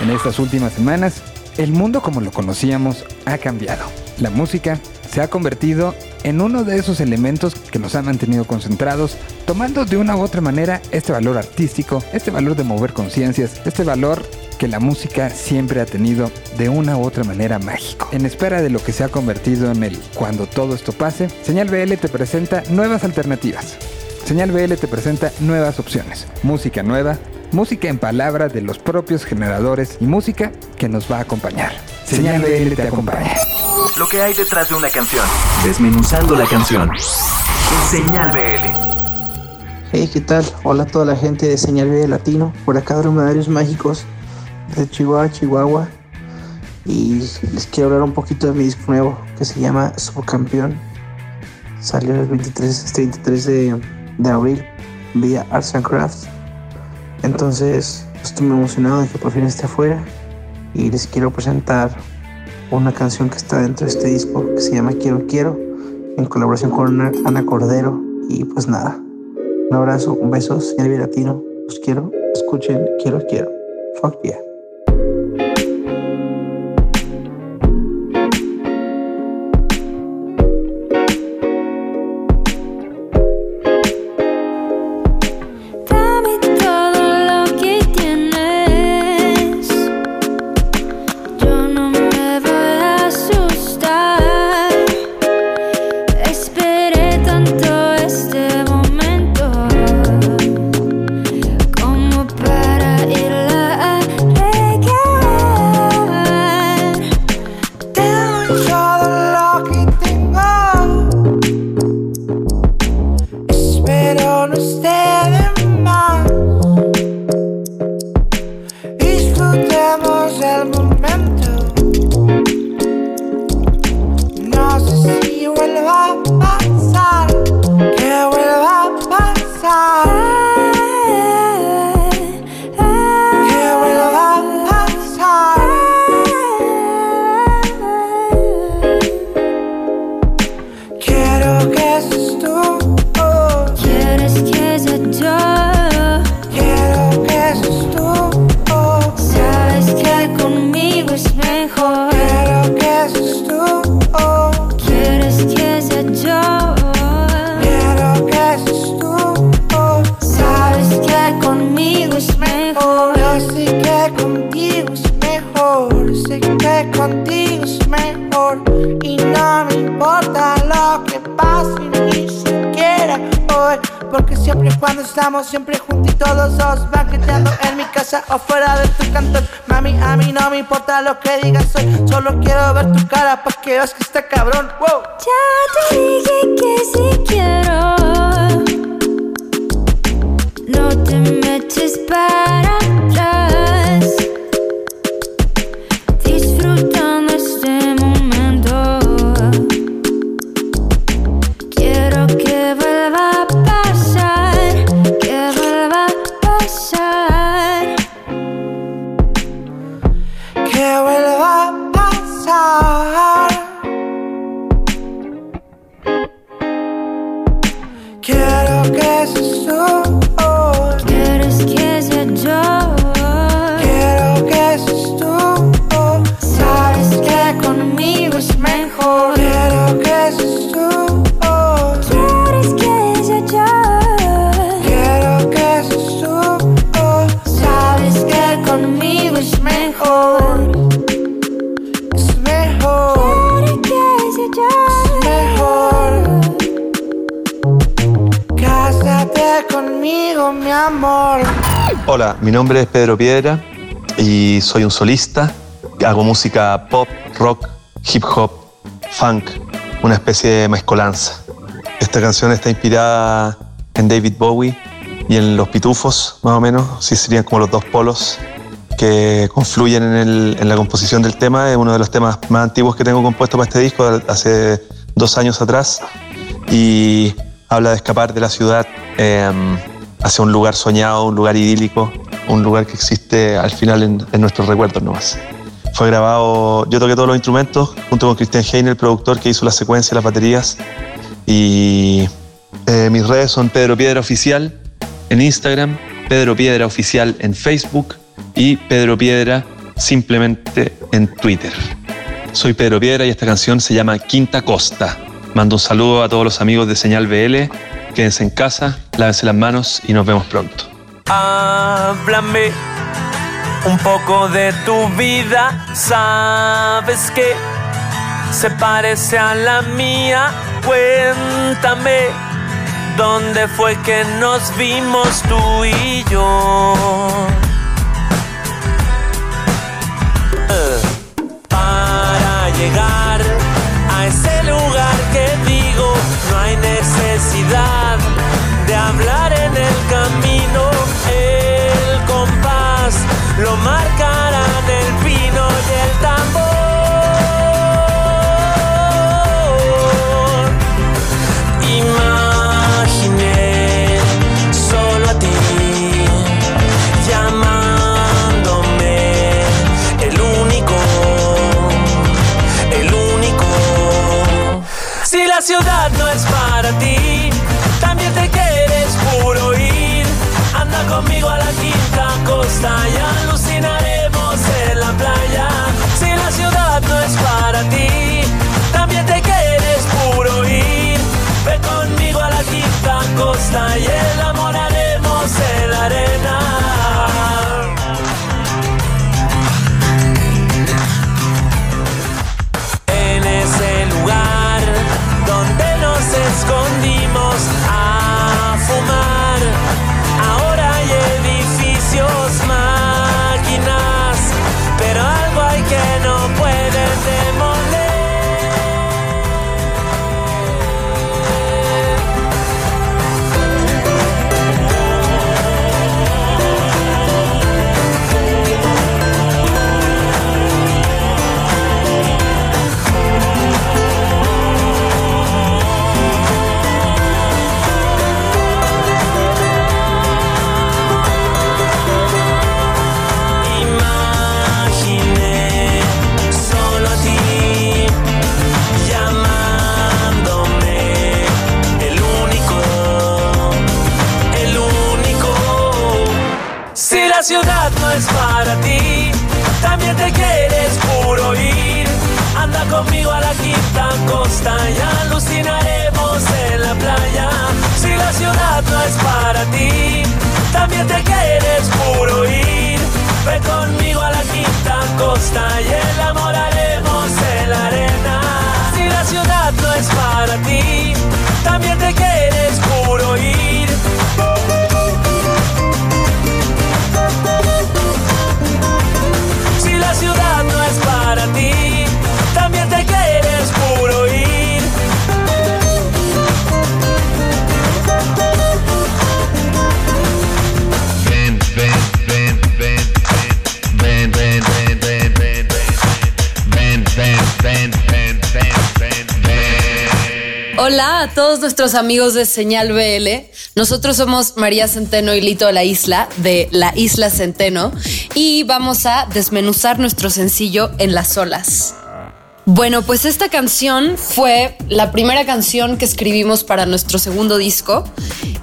En estas últimas semanas, el mundo como lo conocíamos ha cambiado. La música se ha convertido en uno de esos elementos que nos han mantenido concentrados, tomando de una u otra manera este valor artístico, este valor de mover conciencias, este valor que la música siempre ha tenido de una u otra manera mágico. En espera de lo que se ha convertido en el cuando todo esto pase, Señal BL te presenta nuevas alternativas. Señal BL te presenta nuevas opciones, música nueva, música en palabra de los propios generadores y música que nos va a acompañar. Señal BL te acompaña. Lo que hay detrás de una canción. Desmenuzando la canción. Señal BL. Hey, ¿qué tal? Hola a toda la gente de Señal BL Latino. Por acá Dromedarios Mágicos de Chihuahua, Chihuahua. Y les quiero hablar un poquito de mi disco nuevo que se llama Subcampeón. Salió el 23, 33 de, de abril vía Arts and Crafts. Entonces estoy muy emocionado de que por fin esté afuera y les quiero presentar una canción que está dentro de este disco que se llama Quiero Quiero en colaboración con Ana Cordero y pues nada, un abrazo, un beso, señor Latino, los quiero, escuchen Quiero Quiero, fuck yeah. Piedra y soy un solista. Hago música pop, rock, hip hop, funk, una especie de mezcolanza. Esta canción está inspirada en David Bowie y en Los Pitufos, más o menos. Sí, serían como los dos polos que confluyen en, el- en la composición del tema. Es uno de los temas más antiguos que tengo compuesto para este disco, hace dos años atrás. Y habla de escapar de la ciudad eh, hacia un lugar soñado, un lugar idílico, un lugar que existe al final en, nuestros recuerdos nomás. Fue grabado, yo toqué todos los instrumentos junto con Christian Heine, el productor que hizo la secuencia, las baterías. Y eh, mis redes son Pedro Piedra Oficial en Instagram, Pedro Piedra Oficial en Facebook y Pedro Piedra simplemente en Twitter. Soy Pedro Piedra y esta canción se llama Quinta Costa. Mando un saludo a todos los amigos de Señal BL. Quédense en casa, lávense las manos y nos vemos pronto. Háblame un poco de tu vida. Sabes que se parece a la mía. Cuéntame dónde fue que nos vimos tú y yo. Eh, Para llegar ciudad no es para ti, también te quieres puro ir. Anda conmigo a la quinta costa y alucinaremos en la playa. Si la ciudad no es para ti, también te quieres puro ir. Ve conmigo a la quinta costa y enamoraremos Ciudad no es para ti, también te quieres puro ir. Anda conmigo a la quinta costa y alucinaremos en la playa. Si la ciudad no es para ti, también te quieres puro ir. Ve conmigo a la quinta costa y enamoraremos en la arena. Si la ciudad no es para ti, también te quieres puro ir. Para ti, también te quieres puro ir. Hola a todos nuestros amigos de Señal BL. Nosotros somos María Centeno y Lito de la Isla, de la Isla Centeno, y vamos a desmenuzar nuestro sencillo en las olas. Bueno, pues esta canción fue la primera canción que escribimos para nuestro segundo disco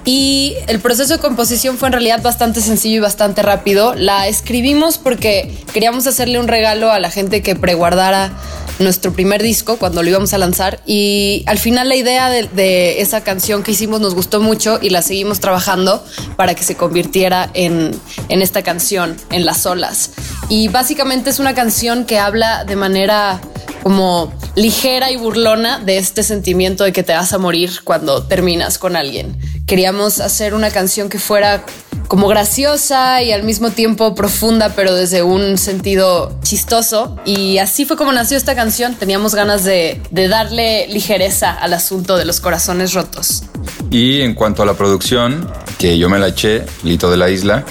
y el proceso de composición fue en realidad bastante sencillo y bastante rápido. La escribimos porque queríamos hacerle un regalo a la gente que preguardara nuestro primer disco cuando lo íbamos a lanzar y al final la idea de, esa canción que hicimos nos gustó mucho y la seguimos trabajando para que se convirtiera en, en esta canción, en las olas. Y básicamente es una canción que habla de manera como ligera y burlona de este sentimiento de que te vas a morir cuando terminas con alguien. Queríamos hacer una canción que fuera como graciosa y al mismo tiempo profunda, pero desde un sentido chistoso. Y así fue como nació esta canción. Teníamos ganas de, de darle ligereza al asunto de los corazones rotos. Y en cuanto a la producción, que yo me la eché, Lito de la Isla.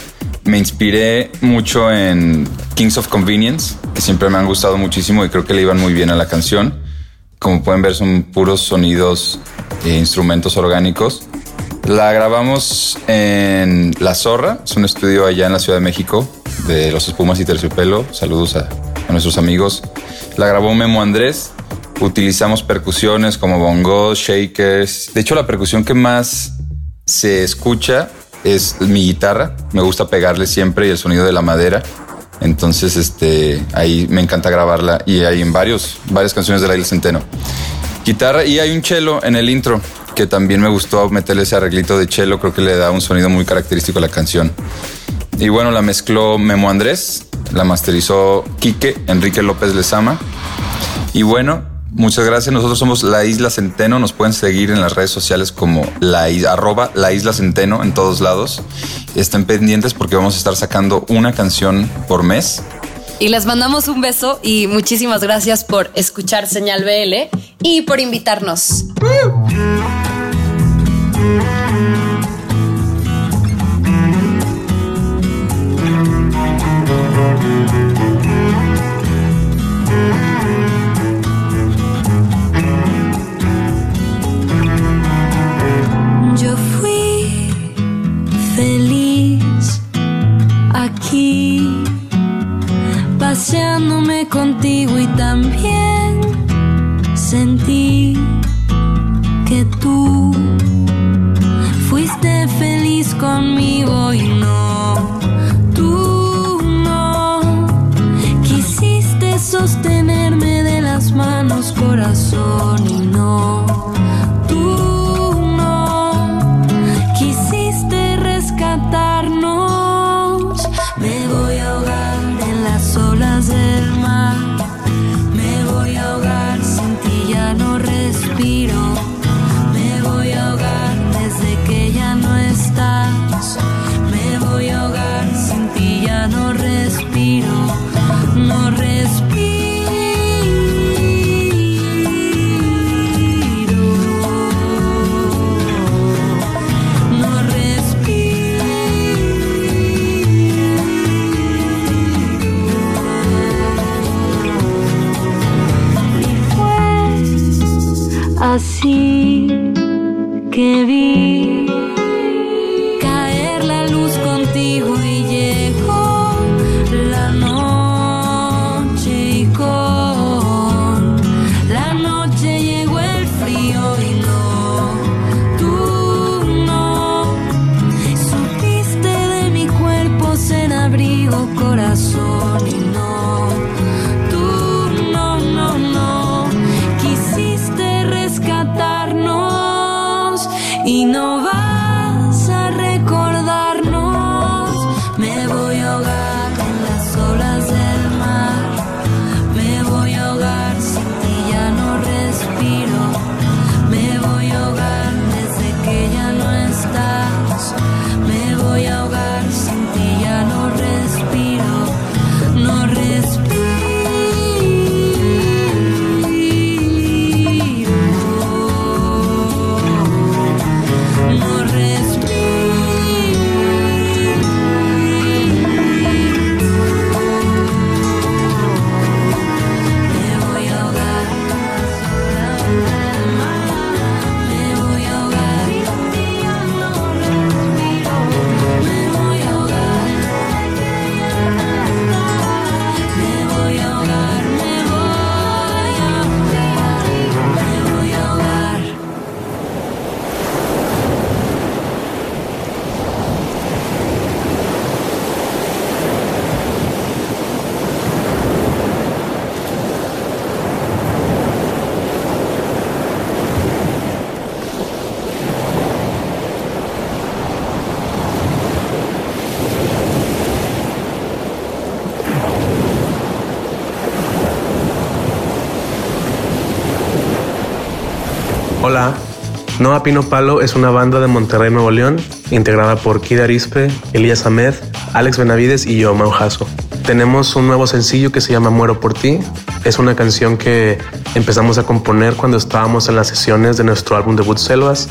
Me inspiré mucho en Kings of Convenience, que siempre me han gustado muchísimo y creo que le iban muy bien a la canción. Como pueden ver, son puros sonidos e instrumentos orgánicos. La grabamos en La Zorra, es un estudio allá en la Ciudad de México de Los Espumas y Terciopelo. Saludos a, nuestros amigos. La grabó Memo Andrés. Utilizamos percusiones como bongos, shakers. De hecho, la percusión que más se escucha es mi guitarra. Me gusta pegarle siempre y el sonido de la madera. Entonces, este, ahí me encanta grabarla y hay en varios, varias canciones de la Isla Centeno. Guitarra y hay un cello en el intro que también me gustó meterle ese arreglito de cello. Creo que le da un sonido muy característico a la canción. Y bueno, la mezcló Memo Andrés, la masterizó Quique Enrique López Lezama. Y bueno, muchas gracias. Nosotros somos La Isla Centeno. Nos pueden seguir en las redes sociales como la, arroba La Isla Centeno en todos lados. Estén pendientes porque vamos a estar sacando una canción por mes. Y les mandamos un beso y muchísimas gracias por escuchar Señal BL y por invitarnos. Sentí que tú feliz conmigo y no, tú no. Quisiste sostenerme de las manos, corazón Pino Palo es una banda de Monterrey, Nuevo León, integrada por Kid Arispe, Elías Ahmed, Alex Benavides y yo, Mau Jasso. Tenemos un nuevo sencillo que se llama Muero por ti. Es una canción que empezamos a componer cuando estábamos en las sesiones de nuestro álbum debut Selvas,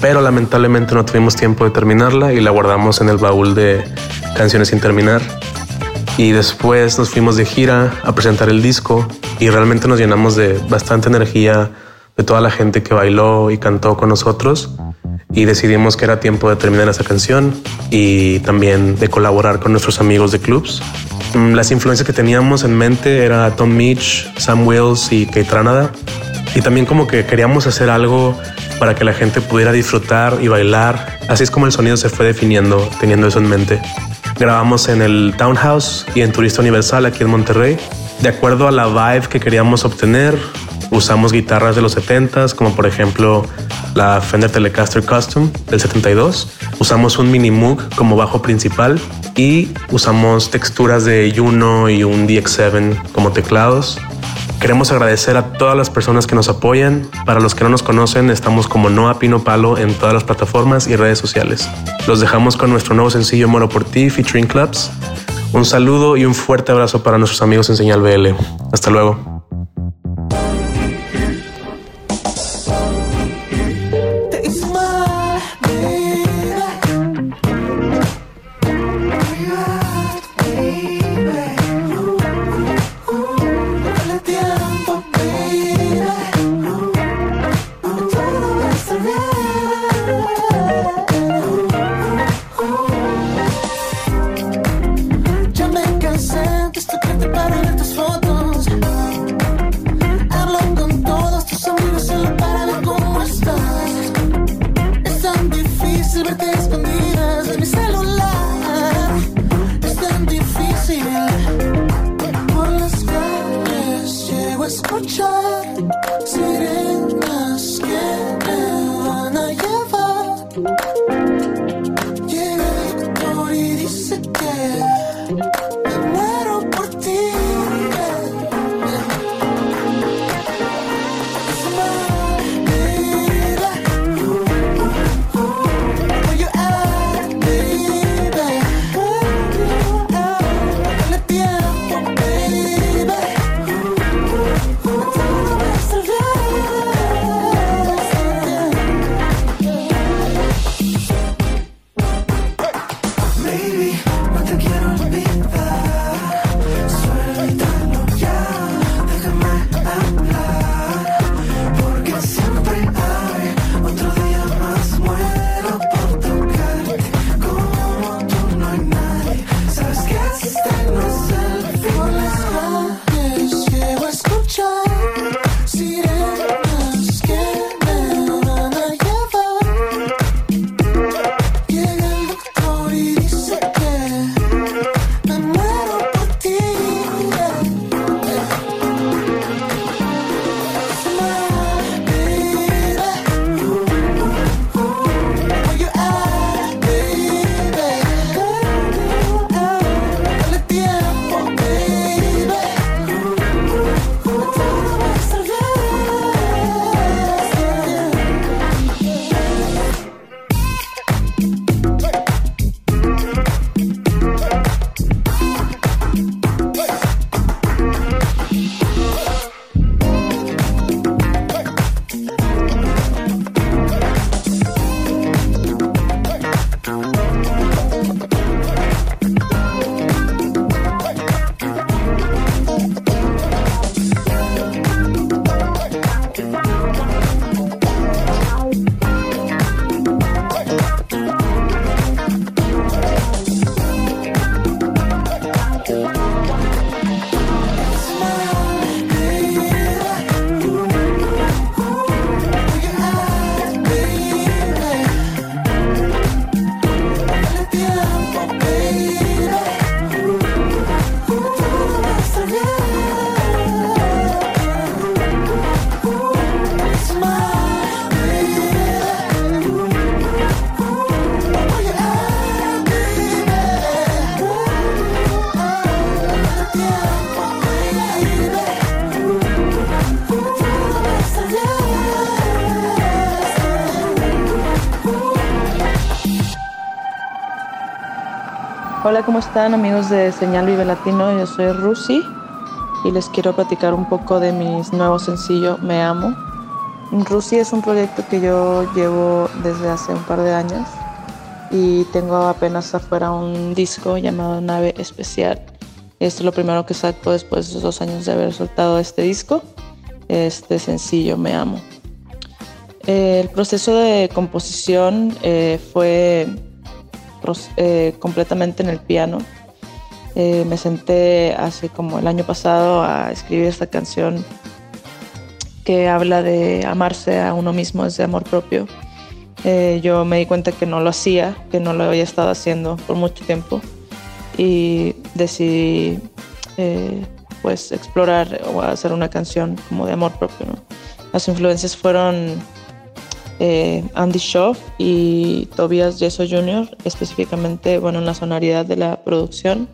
pero lamentablemente no tuvimos tiempo de terminarla y la guardamos en el baúl de canciones sin terminar. Y después nos fuimos de gira a presentar el disco y realmente nos llenamos de bastante energía de toda la gente que bailó y cantó con nosotros y decidimos que era tiempo de terminar esa canción y también de colaborar con nuestros amigos de clubs. Mm, Las influencias que teníamos en mente era Tom Mitch, Sam Wills y Kate Ranada. Y también como que queríamos hacer algo para que la gente pudiera disfrutar y bailar. Así es como el sonido se fue definiendo, teniendo eso en mente. Grabamos en el Townhouse y en Turista Universal aquí en Monterrey. De acuerdo a la vibe que queríamos obtener, usamos guitarras de los 70s, como por ejemplo la Fender Telecaster Custom del 72. Usamos un Mini Moog como bajo principal y usamos texturas de Juno y un DX7 como teclados. Queremos agradecer a todas las personas que nos apoyan. Para los que no nos conocen, estamos como Noa Pino Palo en todas las plataformas y redes sociales. Los dejamos con nuestro nuevo sencillo Moro por ti featuring Clubs. Un saludo y un fuerte abrazo para nuestros amigos en Señal BL. Hasta luego. Hola, ¿cómo están amigos de Señal Vive Latino? Yo soy Rusi y les quiero platicar un poco de mis nuevos sencillo Me Amo. Rusi es un proyecto que yo llevo desde hace un par de años y tengo apenas afuera un disco llamado Nave Especial. Esto es lo primero que saco después de dos años de haber soltado este disco, este sencillo Me Amo. El proceso de composición eh, fue eh, completamente en el piano. Eh, me senté hace como el año pasado a escribir esta canción que habla de amarse a uno mismo desde amor propio. yo me di cuenta que no lo hacía, que no lo había estado haciendo por mucho tiempo y decidí pues explorar o hacer una canción como de amor propio. Las influencias fueron eh, Andy Schoff y Tobias Yeso Jr., específicamente bueno, en la sonoridad de la producción.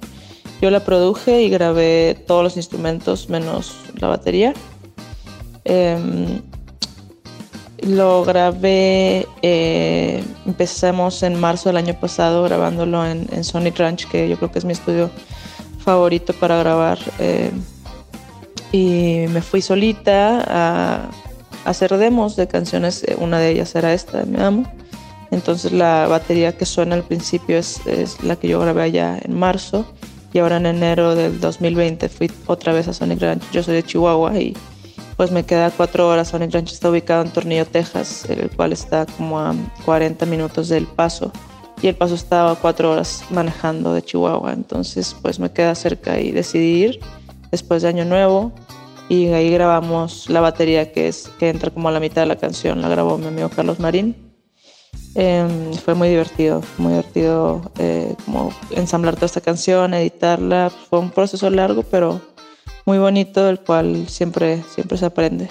Yo la produje y grabé todos los instrumentos menos la batería. Em, lo grabé, eh, empezamos en marzo del año pasado grabándolo en, en, Sonic Ranch, que yo creo que es mi estudio favorito para grabar. Eh, y me fui solita a hacer demos de canciones, eh, una de ellas era esta, Me Amo. Entonces la batería que suena al principio es, la que yo grabé allá en marzo y ahora en enero del 2020 fui otra vez a Sonic Ranch. Yo soy de Chihuahua y pues me queda cuatro horas. Sonic Ranch está ubicado en Tornillo, Texas, el cual está como a 40 minutos del paso y el paso estaba cuatro horas manejando de Chihuahua. Entonces pues me queda cerca y decidí ir después de Año Nuevo y ahí grabamos la batería que, es, que entra como a la mitad de la canción, la grabó mi amigo Carlos Marín. Em, fue muy divertido, muy divertido eh, como ensamblar toda esta canción, editarla. Fue un proceso largo, pero muy bonito, del cual siempre, siempre se aprende.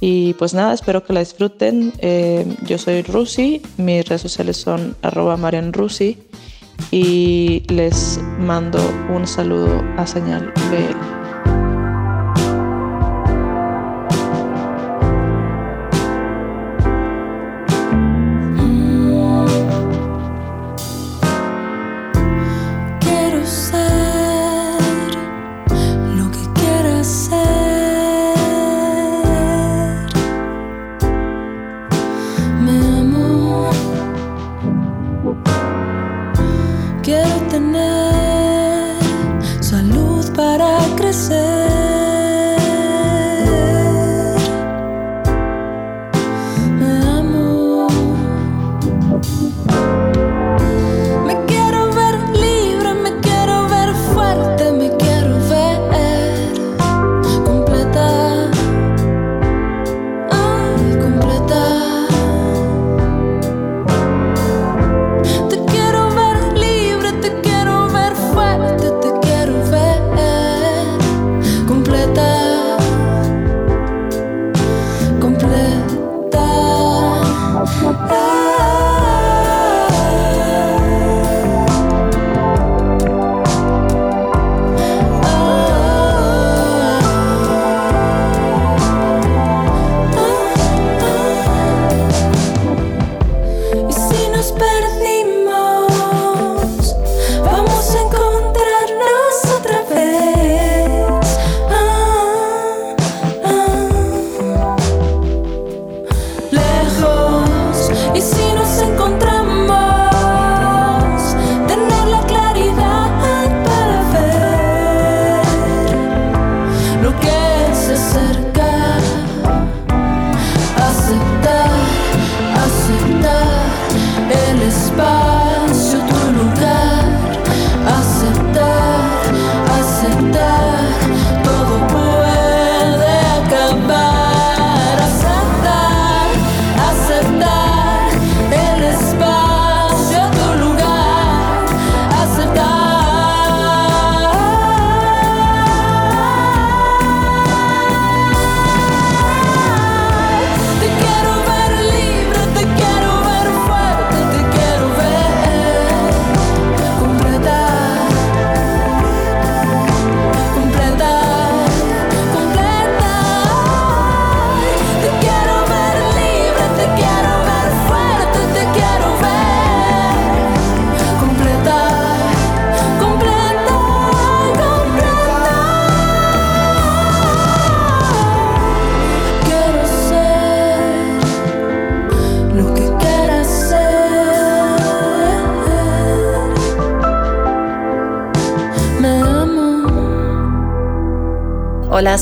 Y pues nada, espero que la disfruten. Em, yo soy Rusi, mis redes sociales son y les mando un saludo a Señal BL.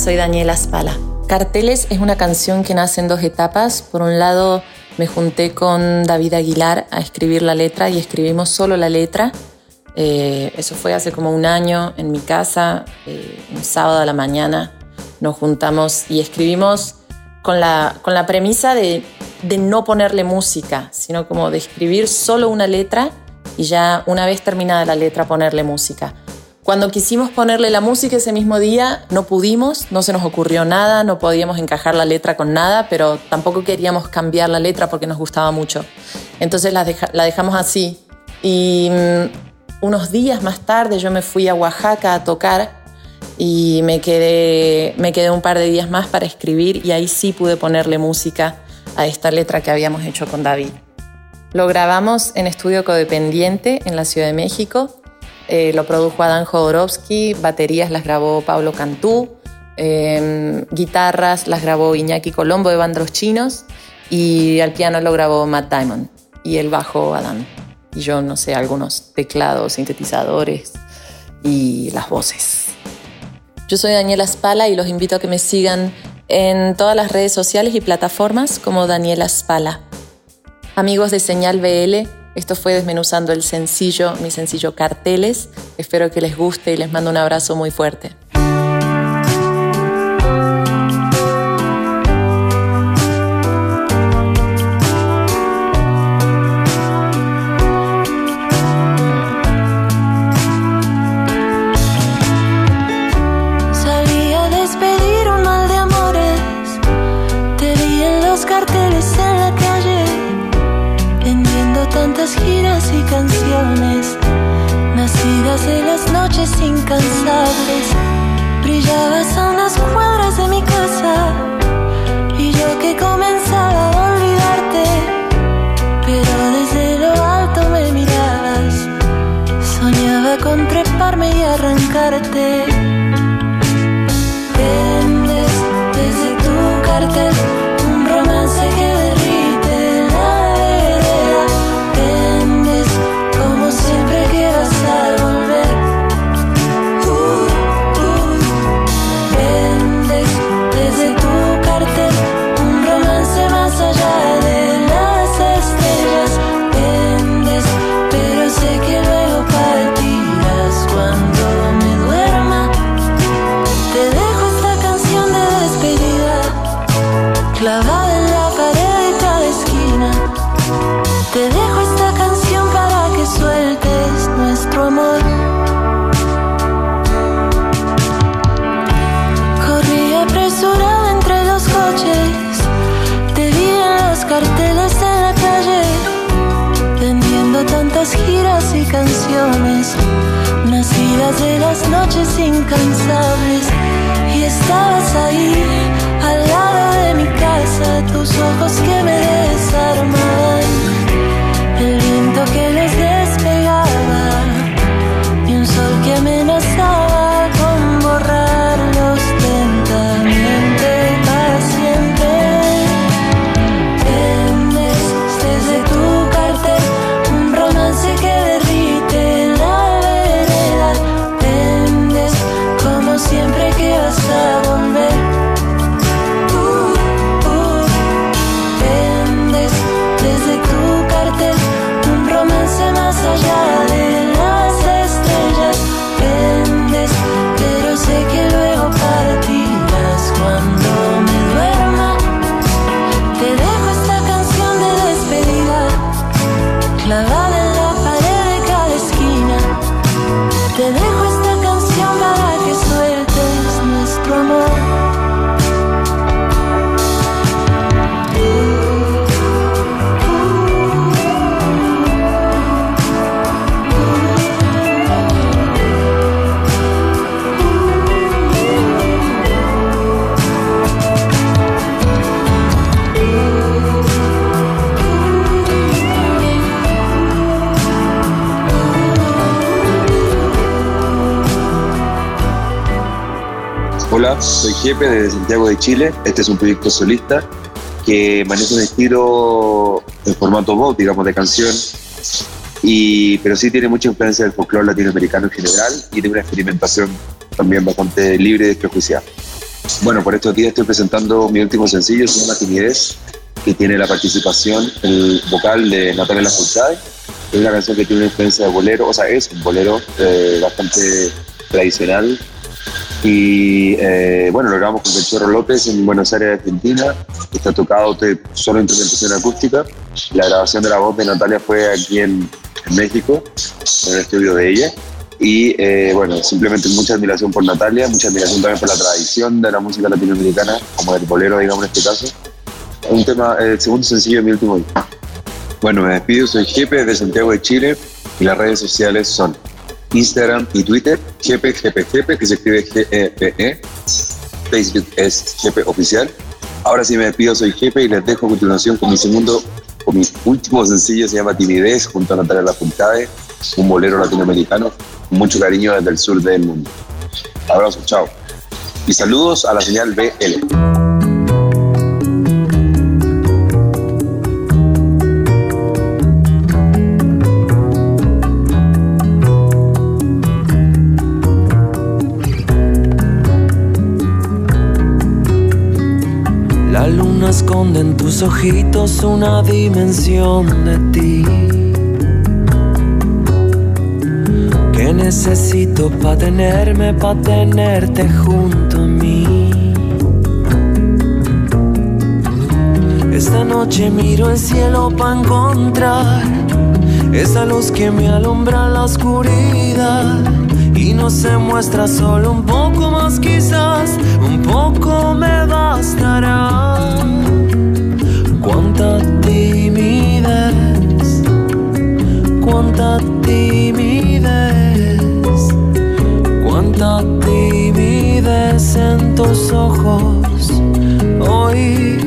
Soy Daniela Spala. Carteles es una canción que nace en dos etapas. Por un lado, me junté con David Aguilar a escribir la letra y escribimos solo la letra. Eh, eso fue hace como un año en mi casa, eh, un sábado a la mañana. Nos juntamos y escribimos con la, premisa de no ponerle música, sino como de escribir solo una letra y ya una vez terminada la letra ponerle música. Cuando quisimos ponerle la música ese mismo día, no pudimos, no se nos ocurrió nada, no podíamos encajar la letra con nada, pero tampoco queríamos cambiar la letra porque nos gustaba mucho. Entonces la, dejamos así. Y mm, unos días más tarde yo me fui a Oaxaca a tocar y me quedé, me quedé un par de días más para escribir y ahí sí pude ponerle música a esta letra que habíamos hecho con David. Lo grabamos en estudio codependiente en la Ciudad de México eh, lo produjo Adán Jodorowsky, baterías las grabó Pablo Cantú, em, guitarras las grabó Iñaki Colombo de Bandos Chinos y al piano lo grabó Matt Diamond y el bajo Adán. Y yo no sé, algunos teclados, sintetizadores y las voces. Yo soy Daniela Spala y los invito a que me sigan en todas las redes sociales y plataformas como Daniela Spala. Amigos de Señal BL, esto fue desmenuzando el sencillo, mi sencillo Carteles. Espero que les guste y les mando un abrazo muy fuerte. Soy Jepe desde Santiago de Chile. Este es un proyecto solista que maneja un estilo en formato pop, digamos, de canción, y, pero sí tiene mucha influencia del folclore latinoamericano en general y de una experimentación también bastante libre y desprejuiciada. Bueno, por estos días estoy presentando mi último sencillo, se llama Timidez, que tiene la participación, el vocal de Natalia Lafourcade. Es una canción que tiene una influencia de bolero, o sea, es un bolero eh, bastante tradicional. Y eh, bueno, lo grabamos con Chorro López en Buenos Aires, Argentina. Está tocado solo instrumentación acústica. La grabación de la voz de Natalia fue aquí en, en México, en el estudio de ella. Y eh, bueno, simplemente mucha admiración por Natalia, mucha admiración también por la tradición de la música latinoamericana, como el bolero, digamos en este caso. Un tema, el segundo sencillo de mi último disco. Bueno, me despido, soy Jepe de Santiago de Chile y las redes sociales son Instagram y Twitter, Jepe, Jepe, Jepe, que se escribe G-E-P-E. Facebook es Jepe Oficial. Ahora sí me despido, soy Jepe y les dejo a continuación con mi segundo, con mi último sencillo, se llama Timidez, junto a Natalia Lafourcade, un bolero latinoamericano, con mucho cariño desde el sur del mundo. Abrazo, chao. Y saludos a la señal BL. La luna esconde en tus ojitos una dimensión de ti que necesito pa tenerme, pa tenerte junto a mí. Esta noche miro el cielo pa encontrar esa luz que me alumbra la oscuridad y no se muestra solo un poco más quizás, un poco cuánta timidez, cuánta timidez en tus ojos hoy.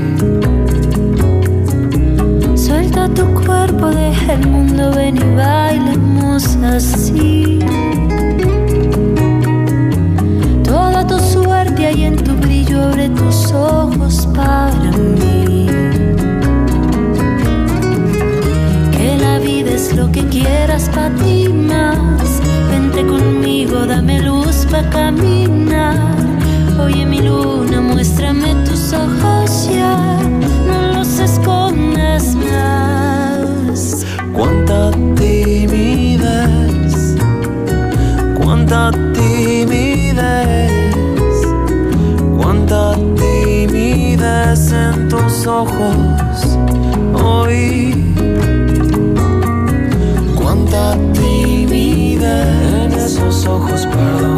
Suelta tu cuerpo, deja el mundo, ven y bailemos así. Toda tu suerte hay en tu brillo, abre tus ojos para mí. Vente conmigo, dame luz para caminar. Oye mi luna, muéstrame tus ojos ya. No los escondas más. Cuánta timidez, cuánta timidez, cuánta timidez en tus ojos ojos.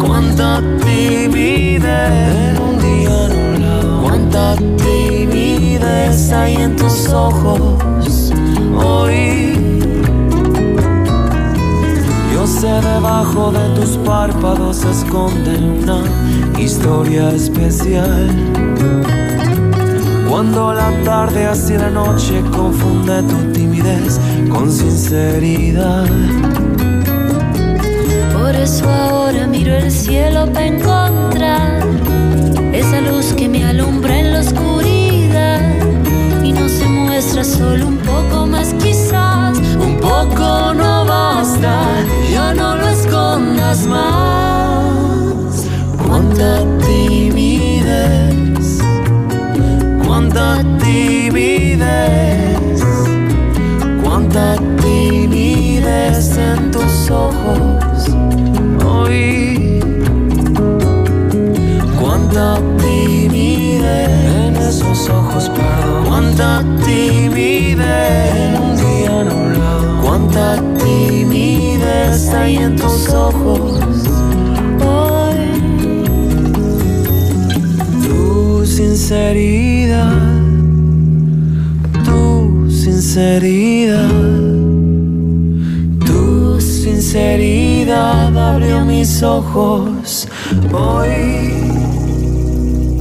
Cuánta timidez en un día nublado. Cuánta timidez hay en tus ojos hoy. Yo sé debajo de tus párpados se esconde una historia especial. Cuando la tarde hacia la noche confunde tu timidez con sinceridad. Por eso ahora miro el cielo para encontrar esa luz que me alumbra en la oscuridad. Y no se muestra solo un poco más quizás, un poco no basta, ya no lo escondas más. Cuánta timidez, cuánta timidez, cuánta timidez en tus ojos hoy. Cuánta timidez en esos ojos, perdón. Cuánta timidez en un día nublado. Cuánta timidez hay en tus ojos hoy. Tu sinceridad, tu sinceridad, abrió mis ojos.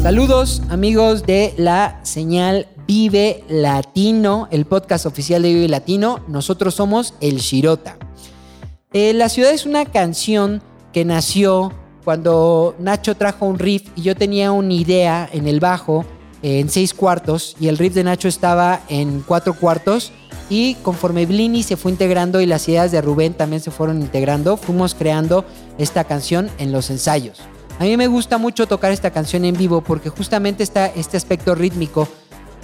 Saludos amigos de la señal Vive Latino, el podcast oficial de Vive Latino. Nosotros somos El Shirota. Eh, la ciudad es una canción que nació cuando Nacho trajo un riff y yo tenía una idea en el bajo en seis cuartos y el riff de Nacho estaba en cuatro cuartos y conforme Blini se fue integrando y las ideas de Rubén también se fueron integrando, fuimos creando esta canción en los ensayos. A mí me gusta mucho tocar esta canción en vivo porque justamente está este aspecto rítmico,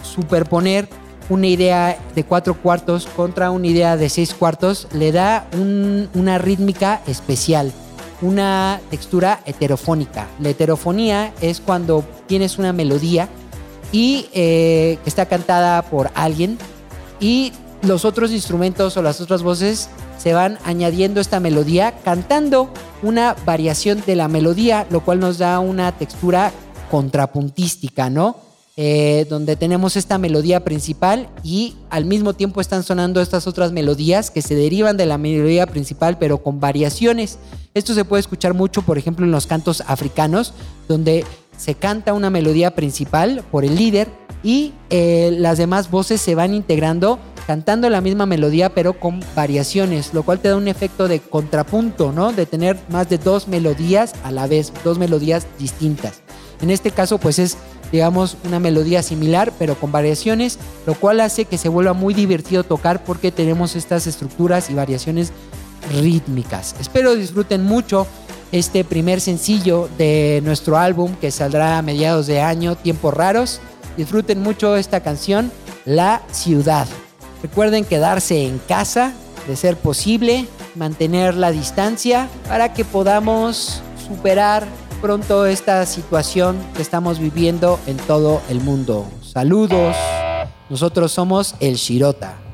superponer una idea de cuatro cuartos contra una idea de seis cuartos, le da un- una rítmica especial, una textura heterofónica. La heterofonía es cuando tienes una melodía y eh, está cantada por alguien y los otros instrumentos o las otras voces se van añadiendo esta melodía cantando una variación de la melodía, lo cual nos da una textura contrapuntística, ¿no? Eh, donde tenemos esta melodía principal y al mismo tiempo están sonando estas otras melodías que se derivan de la melodía principal pero con variaciones. Esto se puede escuchar mucho, por ejemplo, en los cantos africanos, donde se canta una melodía principal por el líder y eh, las demás voces se van integrando cantando la misma melodía pero con variaciones, lo cual te da un efecto de contrapunto, ¿no? De tener más de dos melodías a la vez, dos melodías distintas. En este caso, pues es, digamos, una melodía similar pero con variaciones, lo cual hace que se vuelva muy divertido tocar porque tenemos estas estructuras y variaciones rítmicas. Espero disfruten mucho este primer sencillo de nuestro álbum que saldrá a mediados de año, Tiempos Raros. Disfruten mucho esta canción, La Ciudad. Recuerden quedarse en casa, de ser posible, mantener la distancia para que podamos superar pronto esta situación que estamos viviendo en todo el mundo. Saludos. Nosotros somos el Shirota.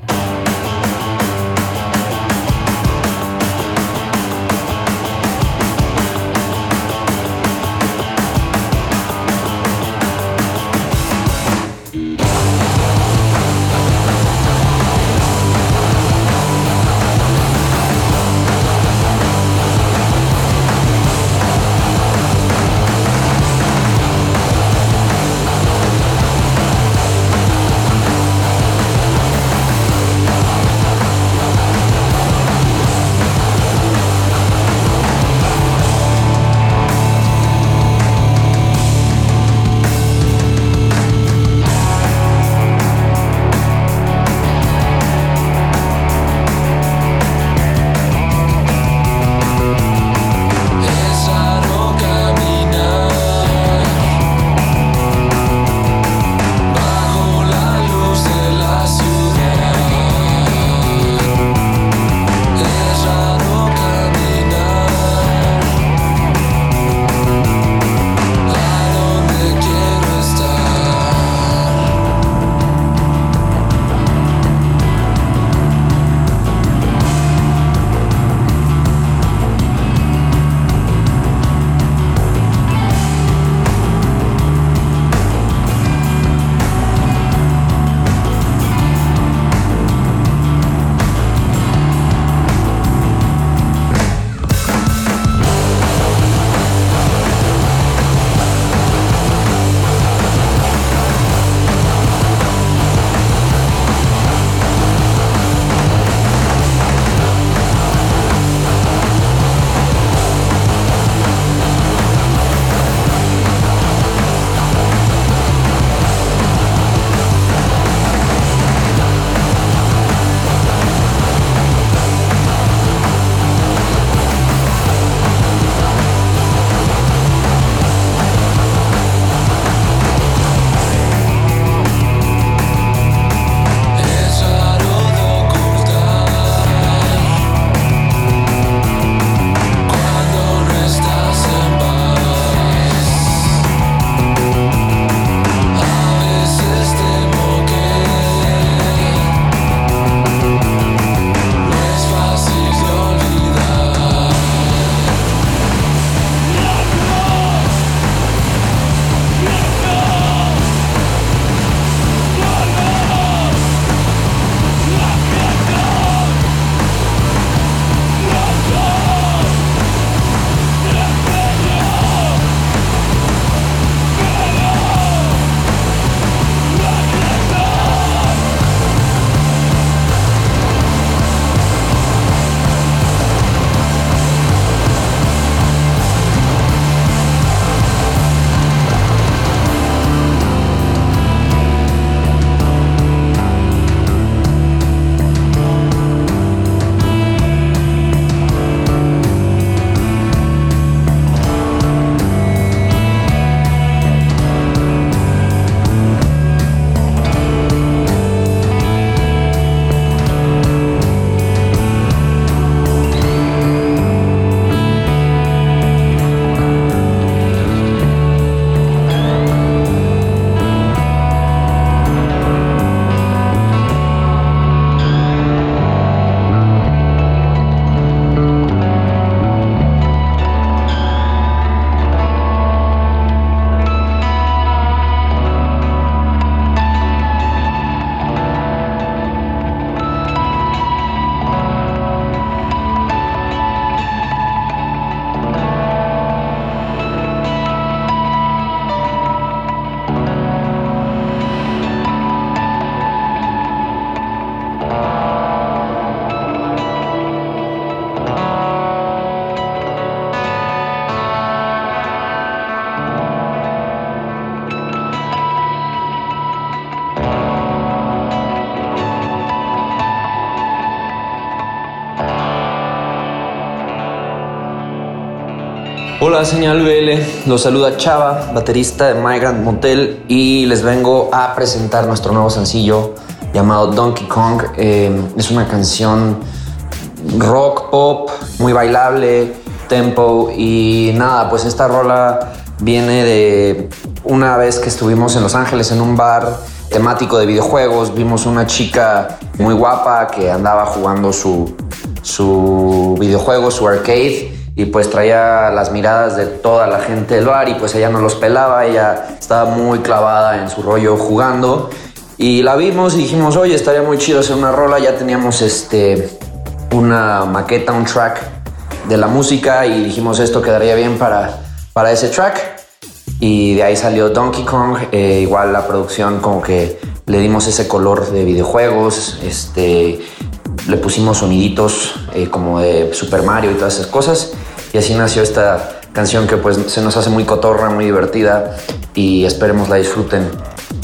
Hola, señal BL. Los saluda Chava, baterista de Migrant Motel, y les vengo a presentar nuestro nuevo sencillo llamado Donkey Kong. Eh, es una canción rock, pop, muy bailable, tempo, y nada, pues esta rola viene de una vez que estuvimos en Los Ángeles en un bar temático de videojuegos, vimos una chica muy guapa que andaba jugando su, su videojuego, su arcade, y pues traía las miradas de toda la gente del bar y pues ella no los pelaba, ella estaba muy clavada en su rollo jugando. Y la vimos y dijimos, oye, estaría muy chido hacer una rola, ya teníamos este, una maqueta, un track de la música y dijimos esto quedaría bien para, para ese track y de ahí salió Donkey Kong, eh, igual la producción como que le dimos ese color de videojuegos, este, le pusimos soniditos eh, como de Super Mario y todas esas cosas y así nació esta canción que pues se nos hace muy cotorra, muy divertida y esperemos la disfruten.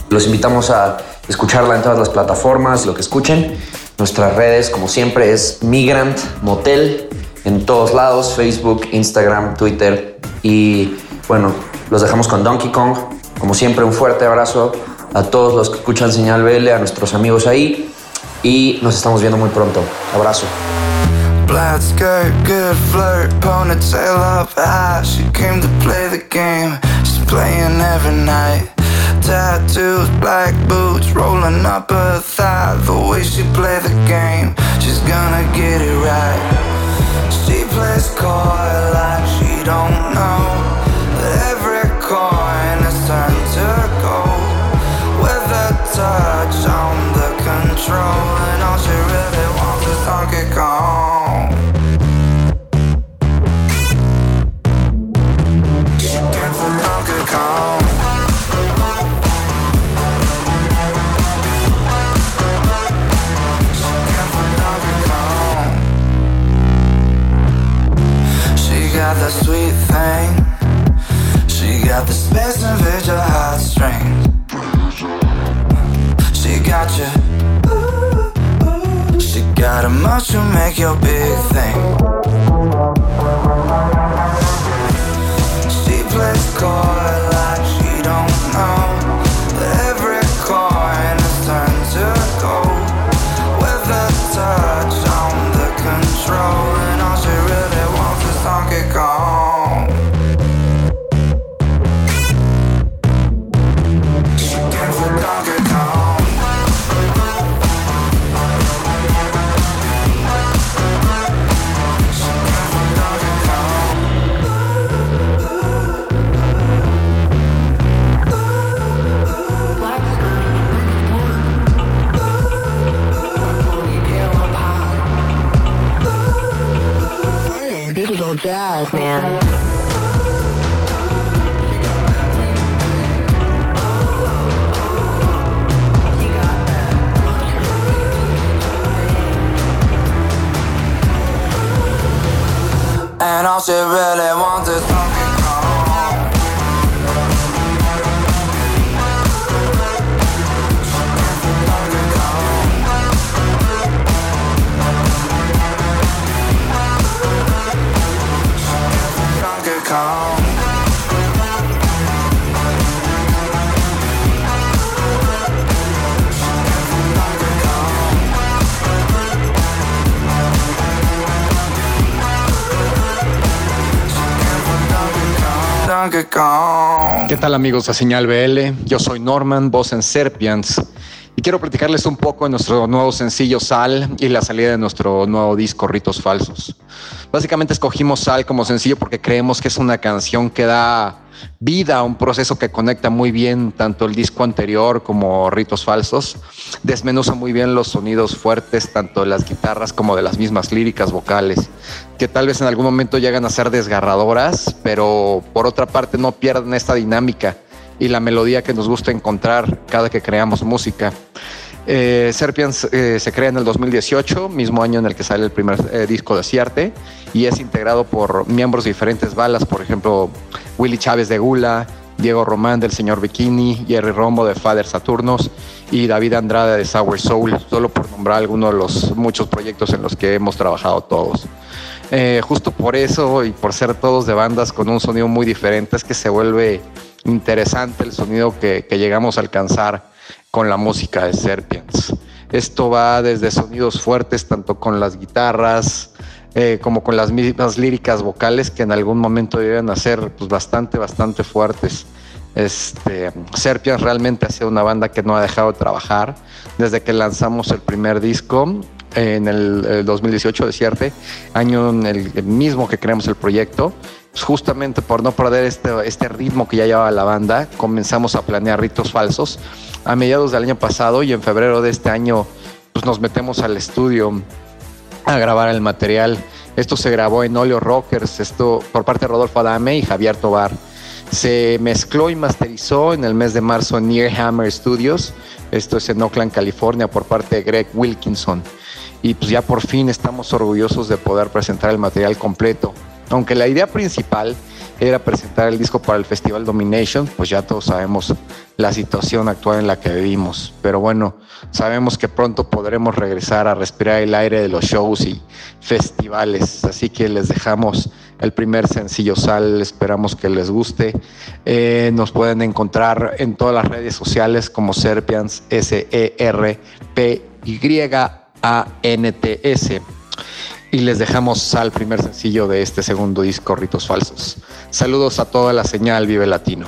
Los invitamos a escucharla en todas las plataformas, lo que escuchen. Nuestras redes, como siempre, es Migrant Motel en todos lados, Facebook, Instagram, Twitter y bueno, los dejamos con Donkey Kong. Como siempre, un fuerte abrazo a todos los que escuchan Señal BL, a nuestros amigos ahí y nos estamos viendo muy pronto. Abrazo. Black skirt, good flirt, ponytail up high. She came to play the game, she's playing every night. Tattoos, black boots, rolling up her thigh. The way she play the game, she's gonna get it right. She plays coy like she don't know that every coin is turned to gold. With a touch on the control, and all she really wants is Donkey Kong. ¿Qué tal amigos de Señal BL? Yo soy Norman, voz en Serpians. Quiero platicarles un poco de nuestro nuevo sencillo Sal y la salida de nuestro nuevo disco Ritos Falsos. Básicamente escogimos Sal como sencillo porque creemos que es una canción que da vida a un proceso que conecta muy bien tanto el disco anterior como Ritos Falsos. Desmenuza muy bien los sonidos fuertes tanto de las guitarras como de las mismas líricas vocales, que tal vez en algún momento llegan a ser desgarradoras, pero por otra parte no pierden esta dinámica y la melodía que nos gusta encontrar cada que creamos música. Eh, Serpians eh, se crea en el 2018, mismo año en el que sale el primer eh, disco de Ciarte, y es integrado por miembros de diferentes balas, por ejemplo, Willy Chávez de Gula, Diego Román del Señor Bikini, Jerry Rombo de Father Saturnos y David Andrade de Sour Soul, solo por nombrar algunos de los muchos proyectos en los que hemos trabajado todos. Eh, justo por eso y por ser todos de bandas con un sonido muy diferente, es que se vuelve interesante el sonido que, que llegamos a alcanzar con la música de Serpians. Esto va desde sonidos fuertes, tanto con las guitarras, eh, como con las mismas líricas vocales que en algún momento deben a ser pues, bastante, bastante fuertes. Este, Serpians realmente ha sido una banda que no ha dejado de trabajar desde que lanzamos el primer disco en el, el 2018 de Cierte, año en el mismo que creamos el proyecto. Pues justamente por no perder este, este ritmo que ya llevaba la banda, comenzamos a planear ritos falsos a mediados del año pasado y en febrero de este año pues nos metemos al estudio a grabar el material. Esto se grabó en Oleo Rockers, esto por parte de Rodolfo Adame y Javier Tobar. Se mezcló y masterizó en el mes de marzo en Near Hammer Studios. Esto es en Oakland, California, por parte de Greg Wilkinson. Y pues ya por fin estamos orgullosos de poder presentar el material completo. Aunque la idea principal era presentar el disco para el Festival Domination, pues ya todos sabemos la situación actual en la que vivimos. Pero bueno, sabemos que pronto podremos regresar a respirar el aire de los shows y festivales. Así que les dejamos el primer sencillo Sal, esperamos que les guste. Eh, nos pueden encontrar en todas las redes sociales como Serpians, S-E-R-P-Y-A-N-T-S y les dejamos al primer sencillo de este segundo disco, Ritos Falsos. Saludos a toda la señal Vive Latino.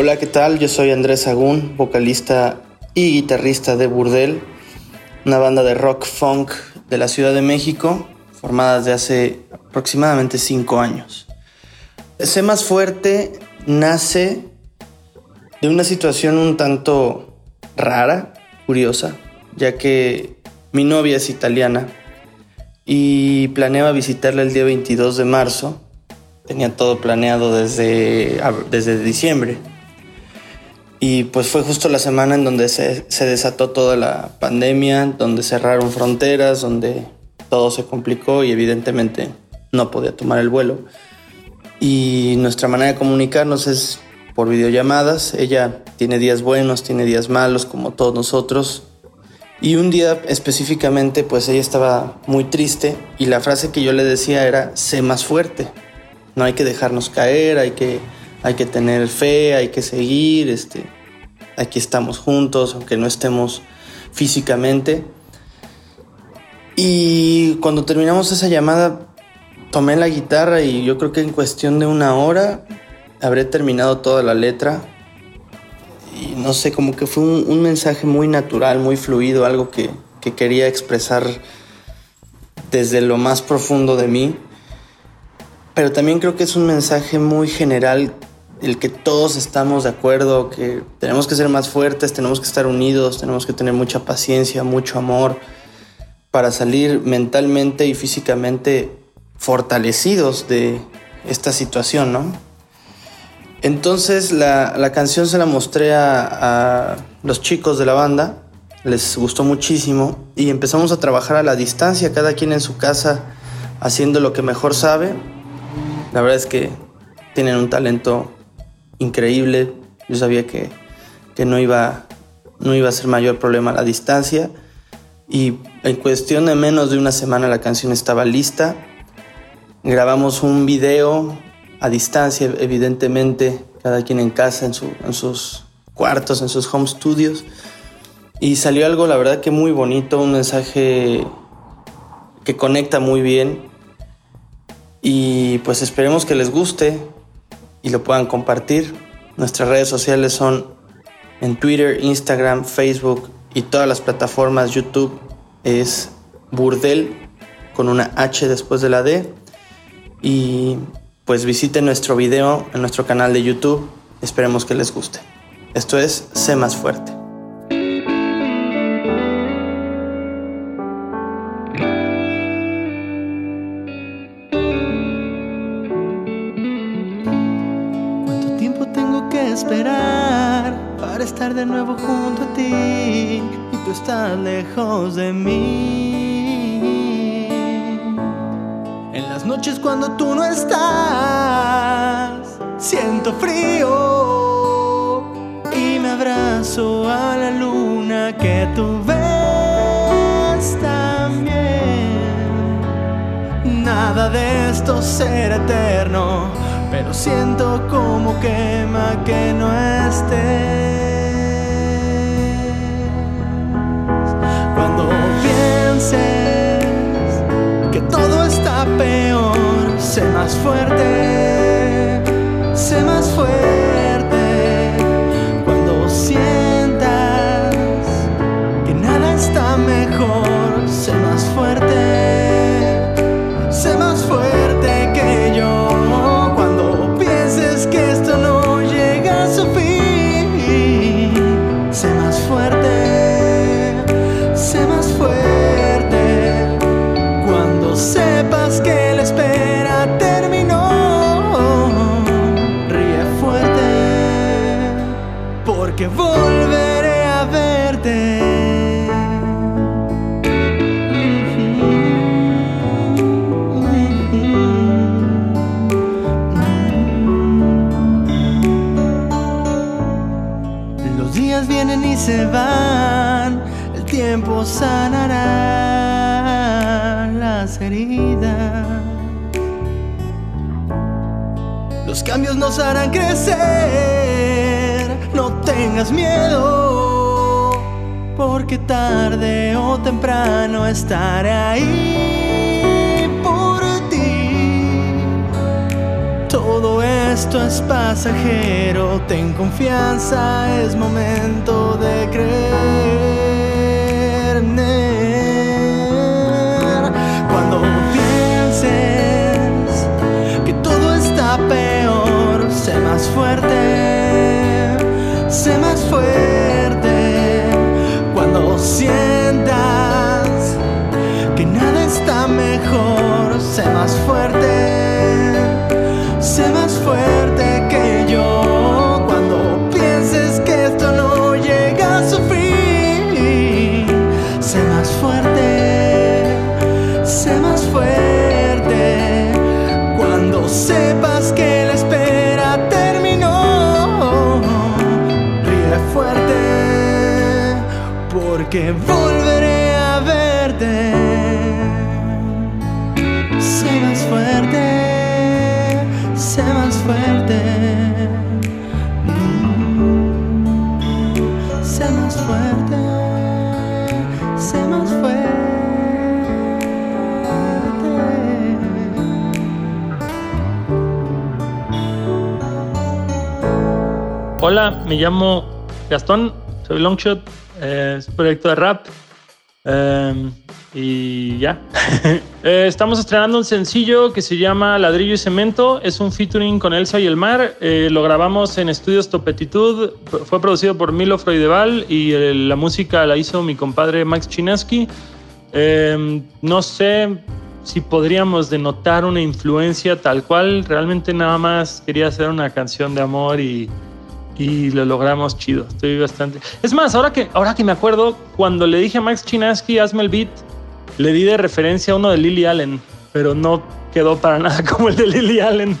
Hola, ¿qué tal? Yo soy Andrés Agún, vocalista y guitarrista de Burdel. una banda de rock funk de la Ciudad de México, formada desde hace aproximadamente cinco años. Sé más fuerte nace de una situación un tanto rara, curiosa, ya que mi novia es italiana y planeaba visitarla el día 22 de marzo. Tenía todo planeado desde, desde diciembre. Y pues fue justo la semana en donde se, desató toda la pandemia, donde cerraron fronteras, donde todo se complicó y evidentemente no podía tomar el vuelo. Y nuestra manera de comunicarnos es por videollamadas. Ella tiene días buenos, tiene días malos, como todos nosotros. Y un día específicamente, pues ella estaba muy triste y la frase que yo le decía era, sé más fuerte. No hay que dejarnos caer, hay que hay que tener fe, hay que seguir, este, aquí estamos juntos, aunque no estemos físicamente. Y cuando terminamos esa llamada, tomé la guitarra y yo creo que en cuestión de una hora habré terminado toda la letra. Y no sé, como que fue un, mensaje muy natural, muy fluido, algo que, que quería expresar desde lo más profundo de mí. Pero también creo que es un mensaje muy general el que todos estamos de acuerdo, que tenemos que ser más fuertes, tenemos que estar unidos, tenemos que tener mucha paciencia, mucho amor para salir mentalmente y físicamente fortalecidos de esta situación, ¿no? Entonces la, canción se la mostré a, a los chicos de la banda, les gustó muchísimo y empezamos a trabajar a la distancia, cada quien en su casa haciendo lo que mejor sabe. La verdad es que tienen un talento increíble. Yo sabía que, no, iba, no iba a ser mayor problema la distancia. Y en cuestión de menos de una semana la canción estaba lista. Grabamos un video a distancia, evidentemente, cada quien en casa, en, en sus cuartos, en sus home studios. Y salió algo, la verdad que muy bonito, un mensaje que conecta muy bien. Y pues esperemos que les guste y lo puedan compartir. Nuestras redes sociales son en Twitter, Instagram, Facebook y todas las plataformas YouTube es Burdel con una H después de la D. Y pues visiten nuestro video en nuestro canal de YouTube. Esperemos que les guste. Esto es Sé más fuerte. De mí. En las noches cuando tú no estás, siento frío y me abrazo a la luna que tú ves también. Nada de esto será eterno, pero siento como quema que no estés. Más fuerte, porque volveré a verte. Sé más fuerte, sé más fuerte. Sé más fuerte, sé más fuerte. Hola, me llamo Gastón, soy Longshot, es un proyecto de rap. eh, y ya. Eh, estamos estrenando un sencillo que se llama Ladrillo y Cemento. Es un featuring con Elsa y el Mar. Eh, lo grabamos en Estudios Topetitud. Fue producido por Milo Freudeval y la música la hizo mi compadre Max Chinaski. Eh, no sé si podríamos denotar una influencia tal cual. Realmente nada más quería hacer una canción de amor y, y lo logramos chido. Estoy bastante. Es más, ahora que, ahora que me acuerdo, cuando le dije a Max Chinaski, hazme el beat, le di de referencia a uno de Lily Allen, pero no quedó para nada como el de Lily Allen.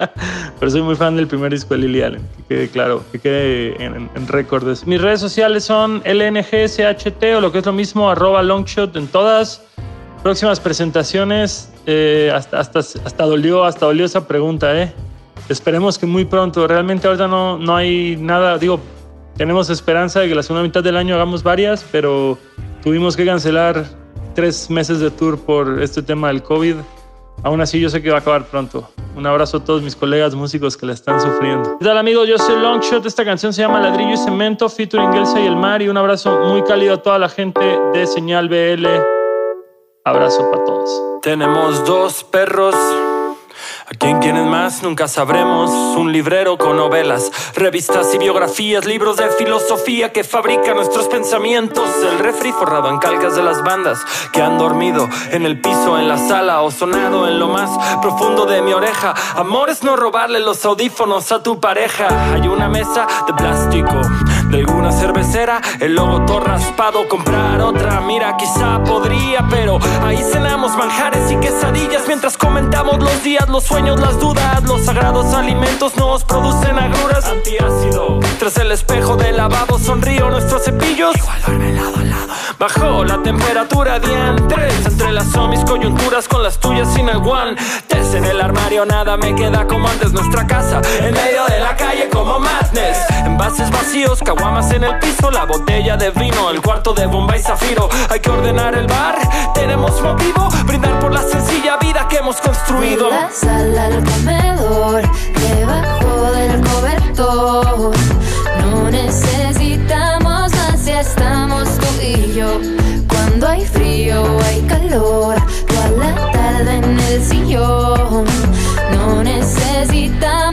pero soy muy fan del primer disco de Lily Allen, que quede claro, que quede en, en. Mis redes sociales son LNGSHT o lo que es lo mismo, arroba longshot en todas. Próximas presentaciones, eh, hasta, hasta, hasta dolió, hasta dolió esa pregunta, ¿eh? Esperemos que muy pronto. Realmente ahorita no, no hay nada. Digo, tenemos esperanza de que la segunda mitad del año hagamos varias, pero tuvimos que cancelar tres meses de tour por este tema del COVID. Aún así, yo sé que va a acabar pronto. Un abrazo a todos mis colegas músicos que la están sufriendo. ¿Qué tal, amigos? Yo soy Longshot. Esta canción se llama Ladrillo y Cemento, featuring Elsa y el Mar. Y un abrazo muy cálido a toda la gente de Señal BL. Abrazo para todos. Tenemos dos perros. ¿A quién quieren más? Nunca sabremos. Un librero con novelas, revistas y biografías, libros de filosofía que fabrican nuestros pensamientos. El refri forrado en calcas de las bandas que han dormido en el piso, en la sala o sonado en lo más profundo de mi oreja. Amor es no robarle los audífonos a tu pareja. Hay una mesa de plástico de alguna cervecera, el logo todo raspado. Comprar otra, mira, quizá podría, pero ahí cenamos manjares y quesadillas mientras comentamos los días, los sueños, las dudas. Los sagrados alimentos nos producen agruras. Antiácido. Tras el espejo del lavabo sonrío nuestros cepillos. Igual duerme lado lado. Bajó la temperatura diantres. Entrelazó mis coyunturas con las tuyas sin el guantes. En el armario nada me queda como antes. Nuestra casa en medio de la calle como madness. Envases vacíos, caguamas en el piso. La botella de vino, el cuarto de bomba y zafiro. Hay que ordenar el bar. Tenemos motivo. Brindar por la sencilla vida que hemos construido. De la sala al comedor, debajo del cobertor. No necesitamos más si estamos tú y yo. Cuando hay frío hay calor, toda la tarde en el sillón. No necesitamos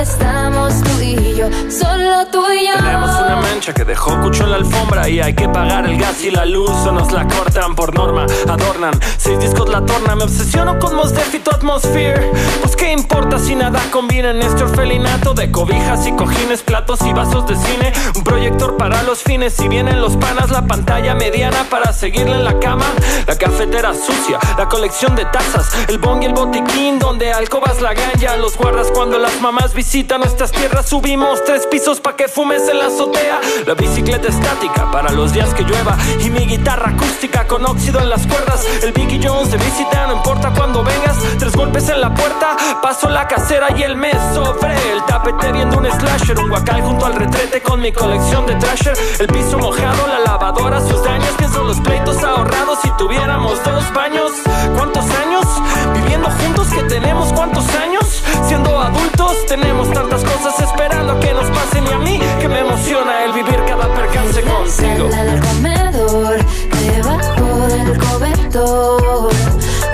estamos tú y yo. Solo tú y yo. Tenemos una mancha que dejó cucho en la alfombra y hay que pagar el gas y la luz o nos la cortan por norma, adornan. Seis discos la torna, me obsesiono con Mos Def y tu atmosphere. Pues qué importa si nada combina en este orfelinato de cobijas y cojines, platos y vasos de cine. Un proyector para los fines, si vienen los panas, la pantalla mediana para seguirle en la cama. La cafetera sucia, la colección de tazas, el bong y el botiquín donde alcobas la ganja. Los guardas cuando las mamás visitan nuestras tierras. Subimos tres pisos pa' que fumes en la azotea. La bicicleta estática para los días que llueva. Y mi guitarra acústica con óxido en las cuerdas. El Vicky Jones de visita, no importa cuando vengas. Tres golpes en la puerta, paso la casera y el mes sobre el tapete viendo un slasher. Un guacal junto al retrete con mi colección de trasher. El piso mojado, la lavadora, sus daños. Pienso en los pleitos ahorrados si tuviéramos dos baños. ¿Cuántos años? Viviendo juntos que tenemos cuántos años? Adultos tenemos tantas cosas esperando que nos pasen y a mí que me emociona el vivir cada percance contigo. Sala al comedor, debajo del cobertor.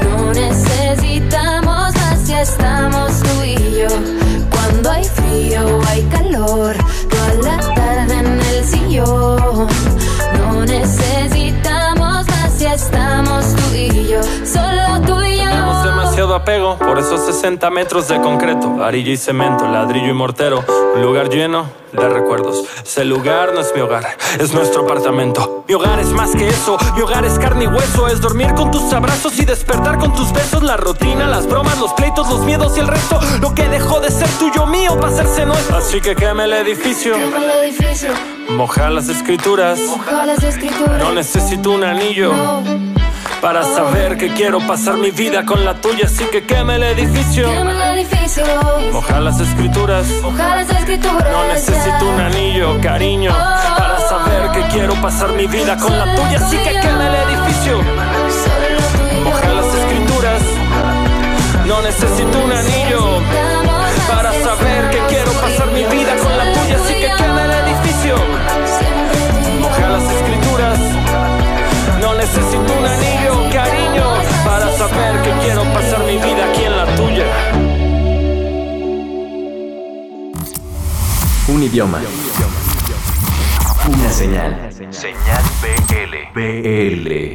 No necesitamos más si estamos tú y yo. Cuando hay frío o hay calor, toda la tarde en el sillón. No necesitamos si estamos tú y yo. Solo tú y yo. Tenemos demasiado apego por esos 60 metros de concreto, arilla y cemento, ladrillo y mortero. Un lugar lleno de recuerdos. Ese lugar no es mi hogar, es nuestro apartamento. Mi hogar es más que eso, mi hogar es carne y hueso. Es dormir con tus abrazos y despertar con tus besos. La rutina, las bromas, los pleitos, los miedos y el resto. Lo que dejó de ser tuyo mío para hacerse nuestro. Así que queme el edificio. Moja las escrituras. No necesito un anillo. Para saber que quiero pasar mi vida con la tuya, así que queme el edificio. Moja las escrituras. No necesito un anillo, cariño. Para saber que quiero pasar mi vida con la tuya, así que queme el edificio. Moja las escrituras. No necesito un anillo. Para saber que quiero pasar mi vida con la tuya, así que queme el edificio. Moja las escrituras. Necesito un anillo, cariño, para saber que quiero pasar mi vida aquí en la tuya. Un idioma. Una señal. Señal BL. BL.